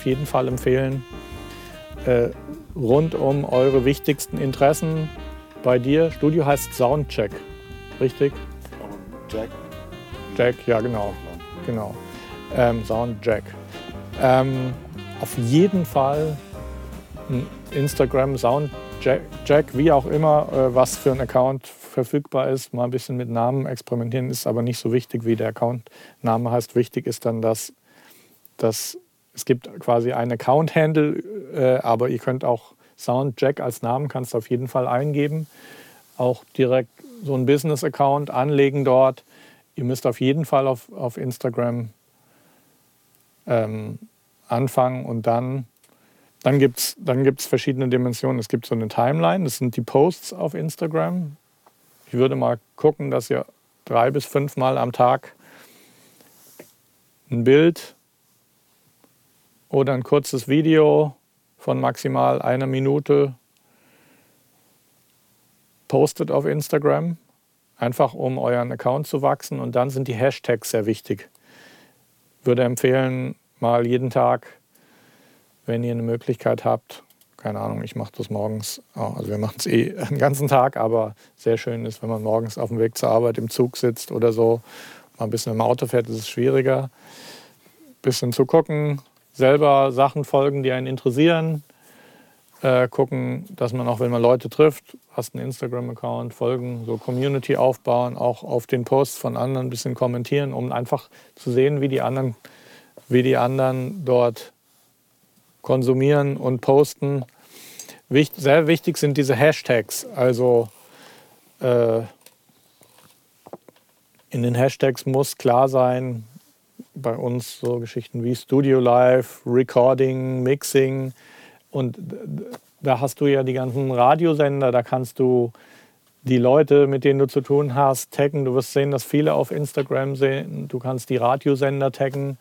auf jeden Fall empfehlen. Äh, rund um eure wichtigsten Interessen bei dir. Studio heißt Soundcheck, richtig? Jack. Jack, ja genau. genau. Ähm, Soundjack. Ähm, auf jeden Fall Instagram, Soundjack, Jack, wie auch immer, äh, was für ein Account verfügbar ist. Mal ein bisschen mit Namen experimentieren ist aber nicht so wichtig, wie der Account-Name heißt. Wichtig ist dann, dass, dass es gibt quasi einen Account-Handle, äh, aber ihr könnt auch Soundjack als Namen kannst du auf jeden Fall eingeben. Auch direkt so einen Business-Account anlegen dort. Ihr müsst auf jeden Fall auf, auf Instagram ähm, anfangen und dann, dann gibt es dann gibt's verschiedene Dimensionen. Es gibt so eine Timeline, das sind die Posts auf Instagram. Ich würde mal gucken, dass ihr drei bis fünf Mal am Tag ein Bild oder ein kurzes Video von maximal einer Minute postet auf Instagram, einfach um euren Account zu wachsen. Und dann sind die Hashtags sehr wichtig. Ich würde empfehlen, mal jeden Tag, wenn ihr eine Möglichkeit habt, keine Ahnung, ich mache das morgens, also wir machen es eh den ganzen Tag, aber sehr schön ist, wenn man morgens auf dem Weg zur Arbeit im Zug sitzt oder so, mal ein bisschen im Auto fährt, ist es schwieriger. Ein bisschen zu gucken, selber Sachen folgen, die einen interessieren. Äh, gucken, dass man auch, wenn man Leute trifft, hast einen Instagram-Account, folgen, so Community aufbauen, auch auf den Posts von anderen ein bisschen kommentieren, um einfach zu sehen, wie die anderen, wie die anderen dort konsumieren und posten. Wicht, sehr wichtig sind diese Hashtags. Also äh, in den Hashtags muss klar sein, bei uns so Geschichten wie Studio Live, Recording, Mixing. Und da hast du ja die ganzen Radiosender, da kannst du die Leute, mit denen du zu tun hast, taggen. Du wirst sehen, dass viele auf Instagram sehen. Du kannst die Radiosender taggen.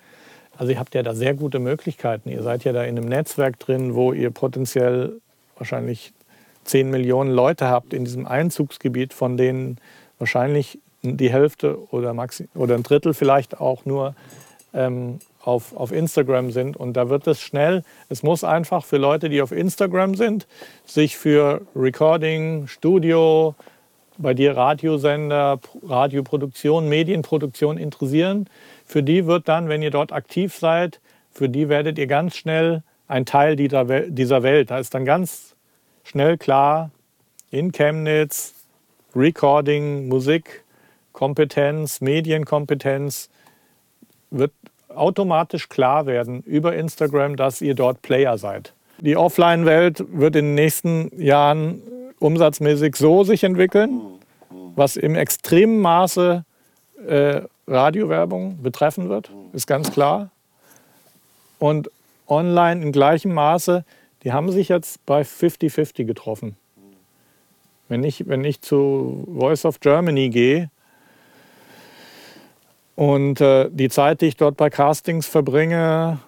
Also ihr habt ja da sehr gute Möglichkeiten. Ihr seid ja da in einem Netzwerk drin, wo ihr potenziell wahrscheinlich 10 Millionen Leute habt in diesem Einzugsgebiet, von denen wahrscheinlich die Hälfte oder, maxi oder ein Drittel vielleicht auch nur ähm, auf, auf Instagram sind. Und da wird es schnell, es muss einfach für Leute, die auf Instagram sind, sich für Recording, Studio, bei dir Radiosender, Radioproduktion, Medienproduktion interessieren. Für die wird dann, wenn ihr dort aktiv seid, für die werdet ihr ganz schnell ein Teil dieser Welt. Da ist dann ganz schnell klar, in Chemnitz, Recording, Musik, Kompetenz, Medienkompetenz, wird automatisch klar werden über Instagram, dass ihr dort Player seid. Die Offline-Welt wird in den nächsten Jahren umsatzmäßig so sich entwickeln, was im extremen Maße äh, Radiowerbung betreffen wird, ist ganz klar. Und online in gleichem Maße, die haben sich jetzt bei 50-50 getroffen. Wenn ich, wenn ich zu Voice of Germany gehe, und äh, die Zeit, die ich dort bei Castings verbringe,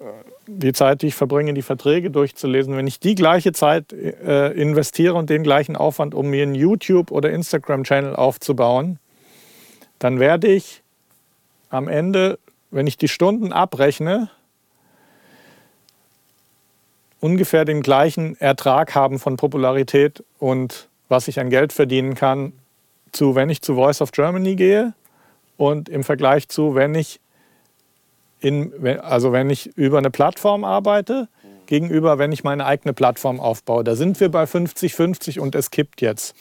äh, die Zeit, die ich verbringe, die Verträge durchzulesen, wenn ich die gleiche Zeit äh, investiere und den gleichen Aufwand, um mir einen YouTube- oder Instagram-Channel aufzubauen, dann werde ich am Ende, wenn ich die Stunden abrechne, ungefähr den gleichen Ertrag haben von Popularität und was ich an Geld verdienen kann, zu wenn ich zu Voice of Germany gehe und im Vergleich zu, wenn ich, in, also wenn ich über eine Plattform arbeite, gegenüber, wenn ich meine eigene Plattform aufbaue. Da sind wir bei 50-50 und es kippt jetzt.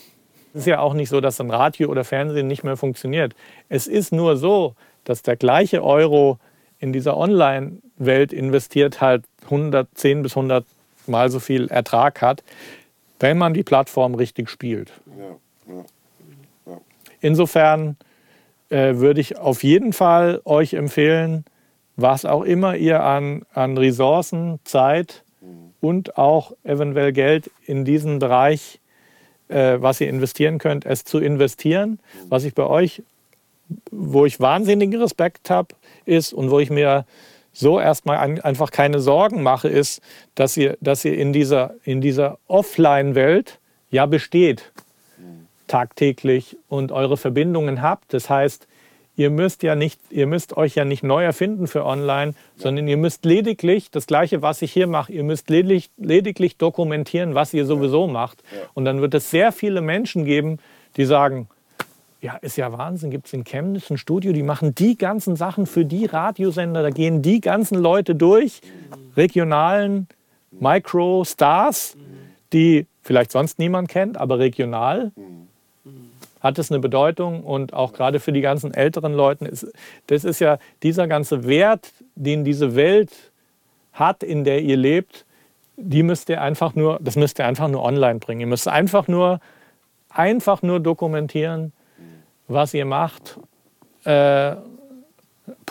Es ist ja auch nicht so, dass ein Radio oder Fernsehen nicht mehr funktioniert. Es ist nur so, dass der gleiche Euro in dieser Online-Welt investiert halt 110 bis 100 Mal so viel Ertrag hat, wenn man die Plattform richtig spielt. Ja, ja, ja. Insofern äh, würde ich auf jeden Fall euch empfehlen, was auch immer ihr an, an Ressourcen, Zeit und auch eventuell Geld in diesen Bereich, äh, was ihr investieren könnt, es zu investieren. Was ich bei euch, wo ich wahnsinnigen Respekt habe, ist und wo ich mir so erstmal ein, einfach keine Sorgen mache, ist, dass ihr, dass ihr in dieser, in dieser Offline-Welt ja besteht tagtäglich und eure Verbindungen habt. Das heißt, ihr müsst ja nicht, ihr müsst euch ja nicht neu erfinden für online, sondern ihr müsst lediglich das Gleiche, was ich hier mache, ihr müsst lediglich, lediglich dokumentieren, was ihr sowieso macht. Und dann wird es sehr viele Menschen geben, die sagen, ja, ist ja Wahnsinn, gibt es in Chemnitz ein Studio, die machen die ganzen Sachen für die Radiosender, da gehen die ganzen Leute durch, regionalen Micro-Stars, die vielleicht sonst niemand kennt, aber regional hat es eine Bedeutung und auch gerade für die ganzen älteren Leute, ist, das ist ja dieser ganze Wert, den diese Welt hat, in der ihr lebt, die müsst ihr einfach nur, das müsst ihr einfach nur online bringen. Ihr müsst einfach nur, einfach nur dokumentieren, was ihr macht. Äh,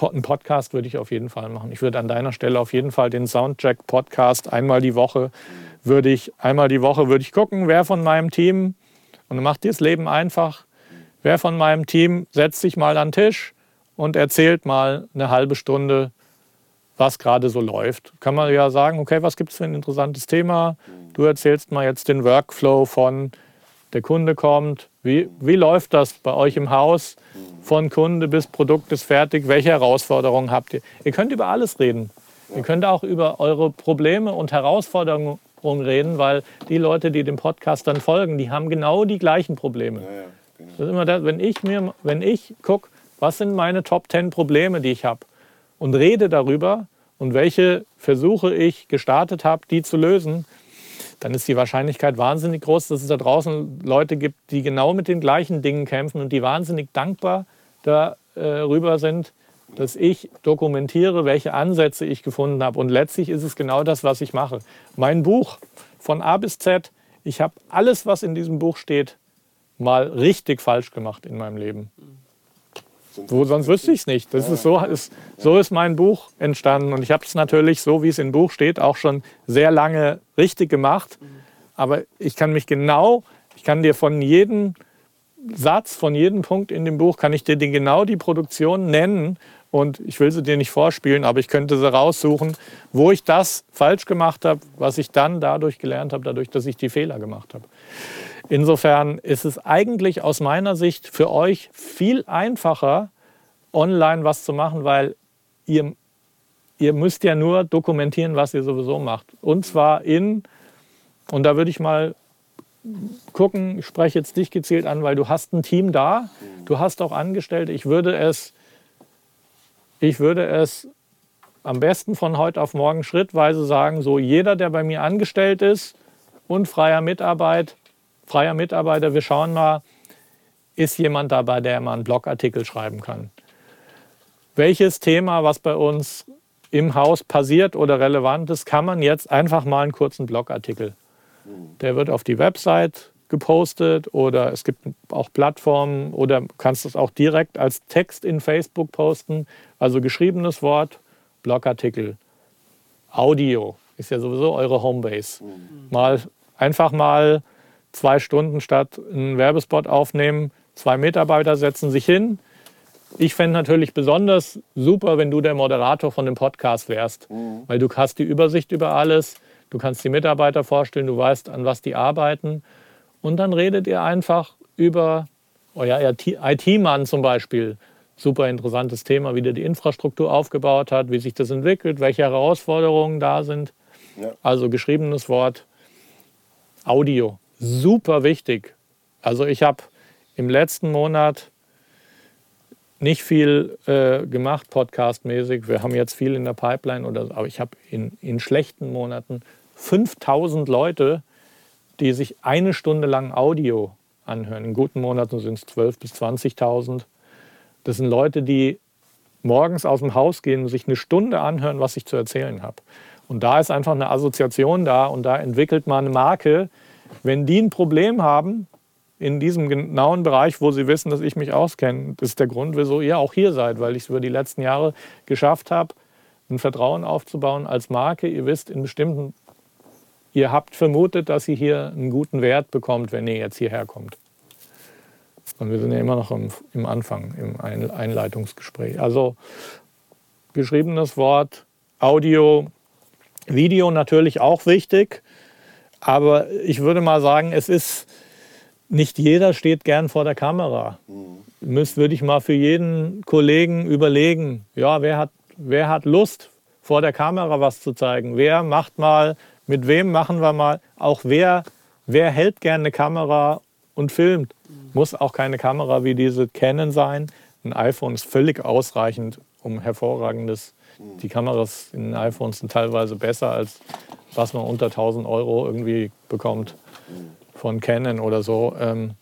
einen Podcast würde ich auf jeden Fall machen. Ich würde an deiner Stelle auf jeden Fall den Soundcheck Podcast einmal die Woche würde ich einmal die Woche würde ich gucken, wer von meinem Team und macht dir das Leben einfach. Wer von meinem Team setzt sich mal an den Tisch und erzählt mal eine halbe Stunde, was gerade so läuft. Kann man ja sagen, okay, was gibt es für ein interessantes Thema? Du erzählst mal jetzt den Workflow von der Kunde kommt. Wie, wie läuft das bei euch im Haus? Von Kunde bis Produkt ist fertig. Welche Herausforderungen habt ihr? Ihr könnt über alles reden. Ihr könnt auch über eure Probleme und Herausforderungen reden, weil die Leute, die dem Podcast dann folgen, die haben genau die gleichen Probleme. Ja, ja, genau. Das ist immer das, wenn ich mir, wenn ich gucke, was sind meine Top 10 Probleme, die ich habe und rede darüber und welche Versuche ich gestartet habe, die zu lösen, dann ist die Wahrscheinlichkeit wahnsinnig groß, dass es da draußen Leute gibt, die genau mit den gleichen Dingen kämpfen und die wahnsinnig dankbar darüber sind, dass ich dokumentiere, welche Ansätze ich gefunden habe. Und letztlich ist es genau das, was ich mache. Mein Buch von A bis Z, ich habe alles, was in diesem Buch steht, mal richtig falsch gemacht in meinem Leben. Wo, sonst wüsste ich es nicht. Das ist so, ist, so ist mein Buch entstanden. Und ich habe es natürlich, so wie es im Buch steht, auch schon sehr lange richtig gemacht. Aber ich kann mich genau, ich kann dir von jedem Satz, von jedem Punkt in dem Buch, kann ich dir genau die Produktion nennen und ich will sie dir nicht vorspielen, aber ich könnte sie raussuchen, wo ich das falsch gemacht habe, was ich dann dadurch gelernt habe, dadurch, dass ich die Fehler gemacht habe. Insofern ist es eigentlich aus meiner Sicht für euch viel einfacher, online was zu machen, weil ihr, ihr müsst ja nur dokumentieren, was ihr sowieso macht. Und zwar in, und da würde ich mal gucken, ich spreche jetzt dich gezielt an, weil du hast ein Team da, du hast auch Angestellte. Ich würde es ich würde es am besten von heute auf morgen schrittweise sagen, so jeder, der bei mir angestellt ist und freier Mitarbeit, freier Mitarbeiter, wir schauen mal, ist jemand dabei, der mal einen Blogartikel schreiben kann. Welches Thema, was bei uns im Haus passiert oder relevant ist, kann man jetzt einfach mal einen kurzen Blogartikel. Der wird auf die Website gepostet oder es gibt auch Plattformen oder kannst es auch direkt als Text in Facebook posten. Also geschriebenes Wort, Blogartikel, Audio ist ja sowieso eure Homebase. Mhm. Mal einfach mal zwei Stunden statt einen Werbespot aufnehmen, zwei Mitarbeiter setzen sich hin. Ich fände natürlich besonders super, wenn du der Moderator von dem Podcast wärst, mhm. weil du hast die Übersicht über alles, du kannst die Mitarbeiter vorstellen, du weißt, an was die arbeiten und dann redet ihr einfach über euer IT-Mann zum Beispiel. Super interessantes Thema, wie der die Infrastruktur aufgebaut hat, wie sich das entwickelt, welche Herausforderungen da sind. Ja. Also geschriebenes Wort, Audio, super wichtig. Also ich habe im letzten Monat nicht viel äh, gemacht, podcastmäßig. Wir haben jetzt viel in der Pipeline, oder, aber ich habe in, in schlechten Monaten 5000 Leute die sich eine Stunde lang Audio anhören. In guten Monaten sind es 12.000 bis 20.000. Das sind Leute, die morgens aus dem Haus gehen und sich eine Stunde anhören, was ich zu erzählen habe. Und da ist einfach eine Assoziation da und da entwickelt man eine Marke. Wenn die ein Problem haben, in diesem genauen Bereich, wo sie wissen, dass ich mich auskenne, das ist der Grund, wieso ihr auch hier seid, weil ich es über die letzten Jahre geschafft habe, ein Vertrauen aufzubauen als Marke. Ihr wisst in bestimmten ihr habt vermutet, dass ihr hier einen guten Wert bekommt, wenn ihr jetzt hierher kommt. Und wir sind ja immer noch im, im Anfang, im Einleitungsgespräch. Also geschriebenes Wort, Audio, Video natürlich auch wichtig. Aber ich würde mal sagen, es ist, nicht jeder steht gern vor der Kamera. Mhm. Müsst, würde ich mal für jeden Kollegen überlegen, ja, wer hat, wer hat Lust, vor der Kamera was zu zeigen? Wer macht mal, mit wem machen wir mal? Auch wer, wer hält gerne eine Kamera und filmt? Muss auch keine Kamera wie diese Canon sein. Ein iPhone ist völlig ausreichend, um hervorragendes. Die Kameras in den iPhones sind teilweise besser als was man unter 1000 Euro irgendwie bekommt von Canon oder so. Ähm,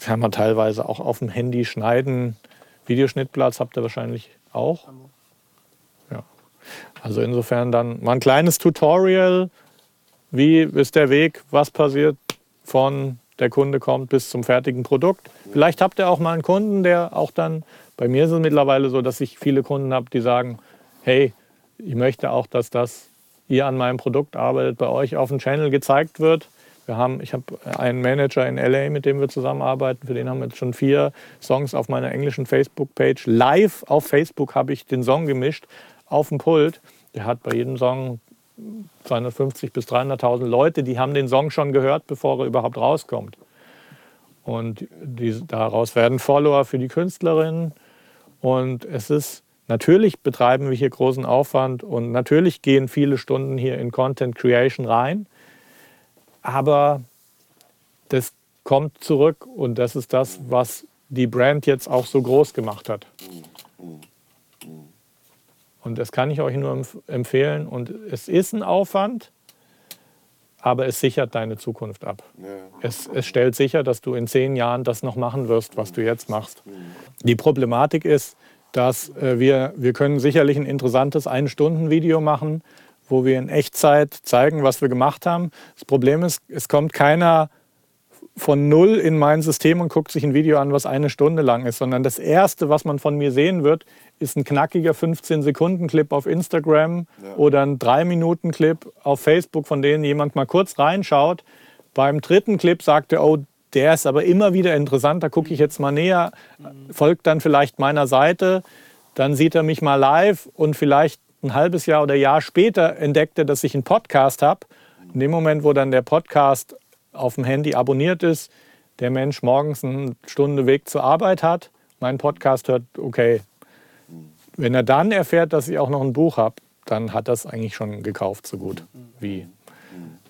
kann man teilweise auch auf dem Handy schneiden. Videoschnittplatz habt ihr wahrscheinlich auch. Ja. Also insofern dann mal ein kleines Tutorial. Wie ist der Weg? Was passiert von der Kunde kommt bis zum fertigen Produkt? Vielleicht habt ihr auch mal einen Kunden, der auch dann, bei mir ist es mittlerweile so, dass ich viele Kunden habe, die sagen, hey, ich möchte auch, dass das ihr an meinem Produkt arbeitet, bei euch auf dem Channel gezeigt wird. Wir haben, ich habe einen Manager in LA, mit dem wir zusammenarbeiten. Für den haben wir jetzt schon vier Songs auf meiner englischen Facebook-Page. Live auf Facebook habe ich den Song gemischt auf dem Pult. Der hat bei jedem Song 250 bis 300.000 Leute, die haben den Song schon gehört, bevor er überhaupt rauskommt. Und die, daraus werden Follower für die Künstlerin. Und es ist natürlich betreiben wir hier großen Aufwand und natürlich gehen viele Stunden hier in Content Creation rein. Aber das kommt zurück und das ist das, was die Brand jetzt auch so groß gemacht hat. Und das kann ich euch nur empfehlen. Und es ist ein Aufwand, aber es sichert deine Zukunft ab. Es, es stellt sicher, dass du in zehn Jahren das noch machen wirst, was du jetzt machst. Die Problematik ist, dass äh, wir, wir können sicherlich ein interessantes Ein-Stunden-Video machen, wo wir in Echtzeit zeigen, was wir gemacht haben. Das Problem ist, es kommt keiner von null in mein System und guckt sich ein Video an, was eine Stunde lang ist, sondern das Erste, was man von mir sehen wird, ist ein knackiger 15-Sekunden-Clip auf Instagram ja. oder ein 3-Minuten-Clip auf Facebook, von denen jemand mal kurz reinschaut. Beim dritten Clip sagt er, oh, der ist aber immer wieder interessant, da gucke ich jetzt mal näher, folgt dann vielleicht meiner Seite, dann sieht er mich mal live und vielleicht ein halbes Jahr oder Jahr später entdeckt er, dass ich einen Podcast habe. In dem Moment, wo dann der Podcast auf dem Handy abonniert ist, der Mensch morgens eine Stunde Weg zur Arbeit hat, meinen Podcast hört, okay. Wenn er dann erfährt, dass ich auch noch ein Buch habe, dann hat das eigentlich schon gekauft, so gut wie.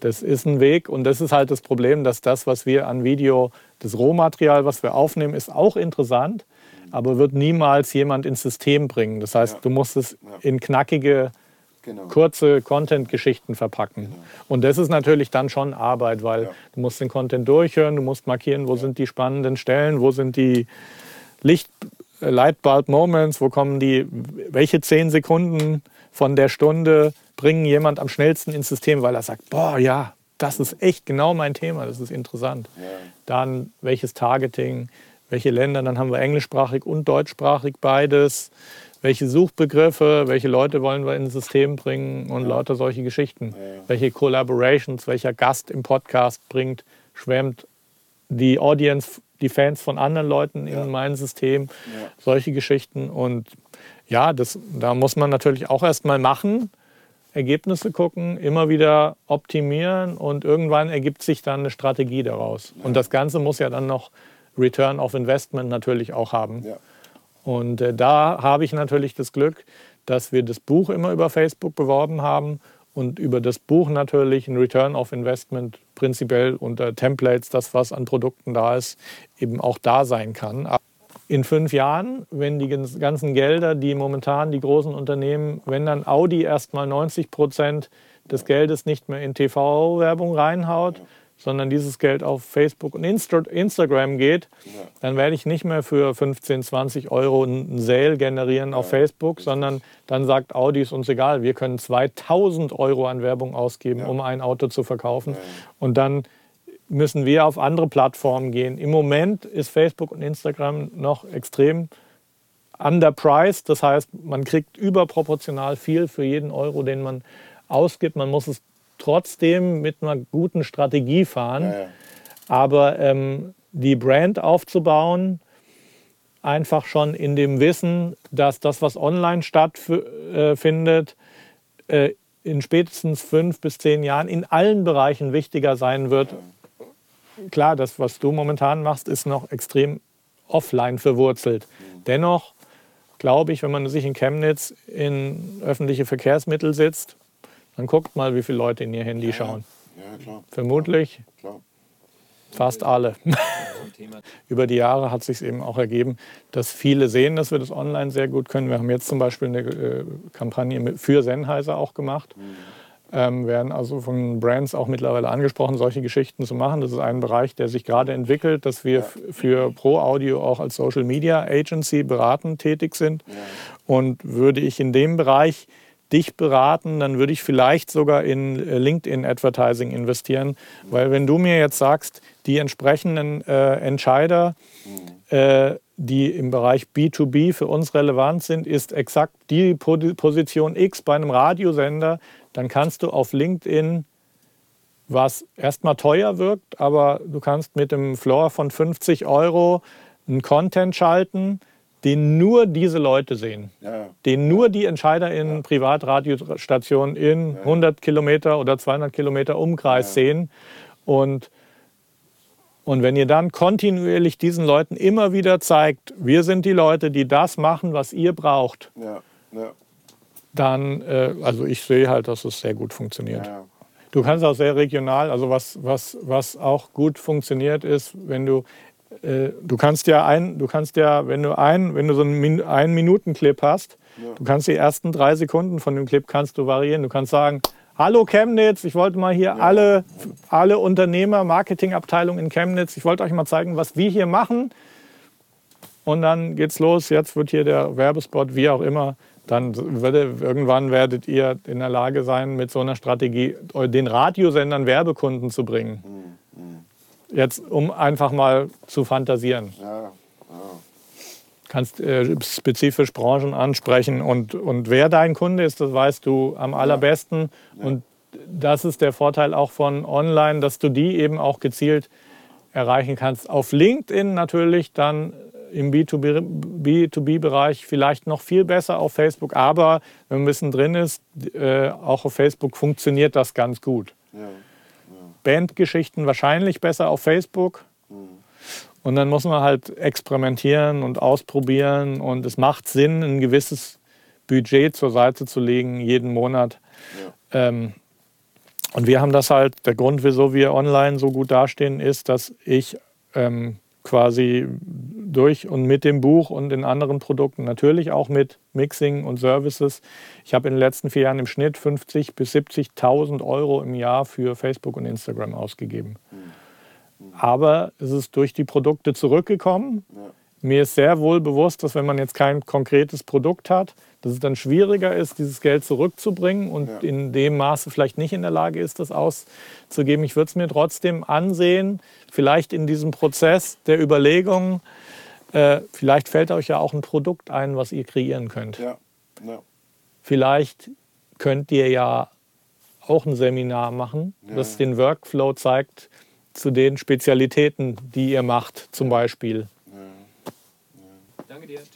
Das ist ein Weg und das ist halt das Problem, dass das, was wir an Video, das Rohmaterial, was wir aufnehmen, ist auch interessant, aber wird niemals jemand ins System bringen. Das heißt, du musst es in knackige, genau. kurze Content-Geschichten verpacken. Genau. Und das ist natürlich dann schon Arbeit, weil ja. du musst den Content durchhören, du musst markieren, wo sind die spannenden Stellen, wo sind die Licht äh, Lightbulb Moments, wo kommen die, welche zehn Sekunden von der Stunde bringen jemand am schnellsten ins System, weil er sagt, boah, ja, das ist echt genau mein Thema, das ist interessant. Ja. Dann welches Targeting, welche Länder, dann haben wir englischsprachig und deutschsprachig beides. Welche Suchbegriffe, welche Leute wollen wir ins System bringen und ja. lauter solche Geschichten. Ja. Welche Collaborations, welcher Gast im Podcast bringt, schwemmt die Audience, die Fans von anderen Leuten in mein System. Solche Geschichten. Und ja, das, da muss man natürlich auch erstmal machen. Ergebnisse gucken, immer wieder optimieren und irgendwann ergibt sich dann eine Strategie daraus. Ja. Und das Ganze muss ja dann noch Return of Investment natürlich auch haben. Und äh, da habe ich natürlich das Glück, dass wir das Buch immer über Facebook beworben haben und über das Buch natürlich ein Return of Investment prinzipiell unter Templates, das was an Produkten da ist, eben auch da sein kann. In fünf Jahren, wenn die ganzen Gelder, die momentan die großen Unternehmen, wenn dann Audi erstmal 90 Prozent des Geldes nicht mehr in TV-Werbung reinhaut, sondern dieses Geld auf Facebook und Insta Instagram geht, dann werde ich nicht mehr für 15, 20 Euro einen Sale generieren auf Facebook, sondern dann sagt Audi, ist uns egal, wir können 2000 Euro an Werbung ausgeben, um ein Auto zu verkaufen. Und dann müssen wir auf andere Plattformen gehen. Im Moment ist Facebook und Instagram noch extrem underpriced. Das heißt, man kriegt überproportional viel für jeden Euro, den man ausgibt. Man muss es trotzdem mit einer guten Strategie fahren. Ja, ja. Aber ähm, die Brand aufzubauen, einfach schon in dem Wissen, dass das, was online stattfindet, äh, in spätestens fünf bis zehn Jahren in allen Bereichen wichtiger sein wird klar, das, was du momentan machst, ist noch extrem offline verwurzelt. Mhm. Dennoch glaube ich, wenn man sich in Chemnitz in öffentliche Verkehrsmittel sitzt, dann guckt mal, wie viele Leute in ihr Handy schauen. Ja, klar. Vermutlich klar. fast alle. Über die Jahre hat sich eben auch ergeben, dass viele sehen, dass wir das online sehr gut können. Wir haben jetzt zum Beispiel eine äh, Kampagne für Sennheiser auch gemacht. Mhm. Ähm, werden also von Brands auch mittlerweile angesprochen, solche Geschichten zu machen. Das ist ein Bereich, der sich gerade entwickelt, dass wir für Pro Audio auch als Social Media Agency beratend tätig sind. Ja. Und würde ich in dem Bereich dich beraten, dann würde ich vielleicht sogar in äh, LinkedIn Advertising investieren, weil wenn du mir jetzt sagst, die entsprechenden äh, Entscheider, mhm. äh, die im Bereich B2B für uns relevant sind, ist exakt die Position X bei einem Radiosender, dann kannst du auf LinkedIn, was erstmal teuer wirkt, aber du kannst mit dem Floor von 50 Euro einen Content schalten, den nur diese Leute sehen, ja. den nur die Entscheider in ja. Privatradiostationen in ja. 100 Kilometer oder 200 Kilometer Umkreis sehen. Und, und wenn ihr dann kontinuierlich diesen Leuten immer wieder zeigt, wir sind die Leute, die das machen, was ihr braucht, dann, äh, also ich sehe halt, dass es sehr gut funktioniert. Du kannst auch sehr regional, also was, was, was auch gut funktioniert ist, wenn du äh, du kannst ja ein, du kannst ja, wenn du ein, wenn du so einen ein Minuten Clip hast, ja. du kannst die ersten drei Sekunden von dem Clip kannst du variieren. Du kannst sagen, hallo Chemnitz, ich wollte mal hier ja. alle, alle Unternehmer, Marketingabteilungen in Chemnitz, ich wollte euch mal zeigen, was wir hier machen. Und dann geht's los. Jetzt wird hier der Werbespot, wie auch immer. Dann würde, irgendwann werdet ihr in der Lage sein, mit so einer Strategie den Radiosendern Werbekunden zu bringen. Mhm. Jetzt, um einfach mal zu fantasieren. Ja, ja. Kannst äh, spezifisch Branchen ansprechen und, und wer dein Kunde ist, das weißt du am allerbesten. Ja. Und das ist der Vorteil auch von online, dass du die eben auch gezielt erreichen kannst. Auf LinkedIn natürlich dann im B2B-Bereich vielleicht noch viel besser auf Facebook. Aber wenn man ein bisschen drin ist, äh, auch auf Facebook funktioniert das ganz gut. Ja. Bandgeschichten wahrscheinlich besser auf Facebook. Und dann muss man halt experimentieren und ausprobieren. Und es macht Sinn, ein gewisses Budget zur Seite zu legen, jeden Monat. Ja. Ähm, und wir haben das halt, der Grund, wieso wir online so gut dastehen, ist, dass ich ähm, quasi durch und mit dem Buch und den anderen Produkten, natürlich auch mit Mixing und Services. Ich habe in den letzten vier Jahren im Schnitt 50.000 bis 70.000 Euro im Jahr für Facebook und Instagram ausgegeben. Aber es ist durch die Produkte zurückgekommen. Mir ist sehr wohl bewusst, dass wenn man jetzt kein konkretes Produkt hat, dass es dann schwieriger ist, dieses Geld zurückzubringen und ja. in dem Maße vielleicht nicht in der Lage ist, das auszugeben. Ich würde es mir trotzdem ansehen, vielleicht in diesem Prozess der Überlegung, äh, vielleicht fällt euch ja auch ein Produkt ein, was ihr kreieren könnt. Ja. Ja. Vielleicht könnt ihr ja auch ein Seminar machen, das den Workflow zeigt zu den Spezialitäten, die ihr macht, zum Beispiel.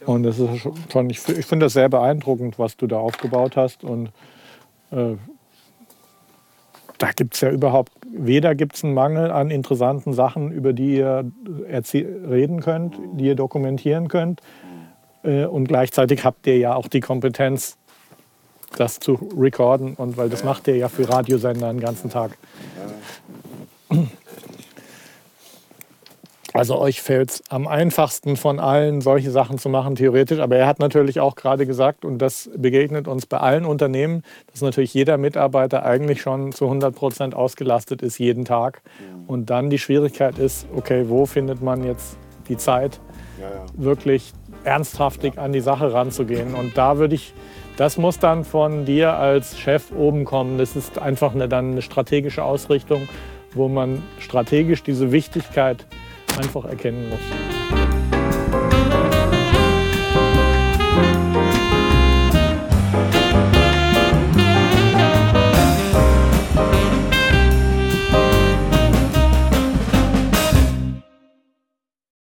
Und das ist schon, ich, ich finde das sehr beeindruckend, was du da aufgebaut hast. Und äh, da gibt es ja überhaupt, weder gibt es einen Mangel an interessanten Sachen, über die ihr reden könnt, die ihr dokumentieren könnt. Äh, und gleichzeitig habt ihr ja auch die Kompetenz, das zu recorden. Und weil das macht ihr ja für Radiosender den ganzen Tag. Ja. Also euch fällt es am einfachsten von allen, solche Sachen zu machen, theoretisch. Aber er hat natürlich auch gerade gesagt, und das begegnet uns bei allen Unternehmen, dass natürlich jeder Mitarbeiter eigentlich schon zu 100 Prozent ausgelastet ist, jeden Tag. Und dann die Schwierigkeit ist, okay, wo findet man jetzt die Zeit, ja, ja. wirklich ernsthaftig an die Sache ranzugehen? Und da würde ich, das muss dann von dir als Chef oben kommen. Das ist einfach eine, dann eine strategische Ausrichtung, wo man strategisch diese Wichtigkeit einfach erkennen muss.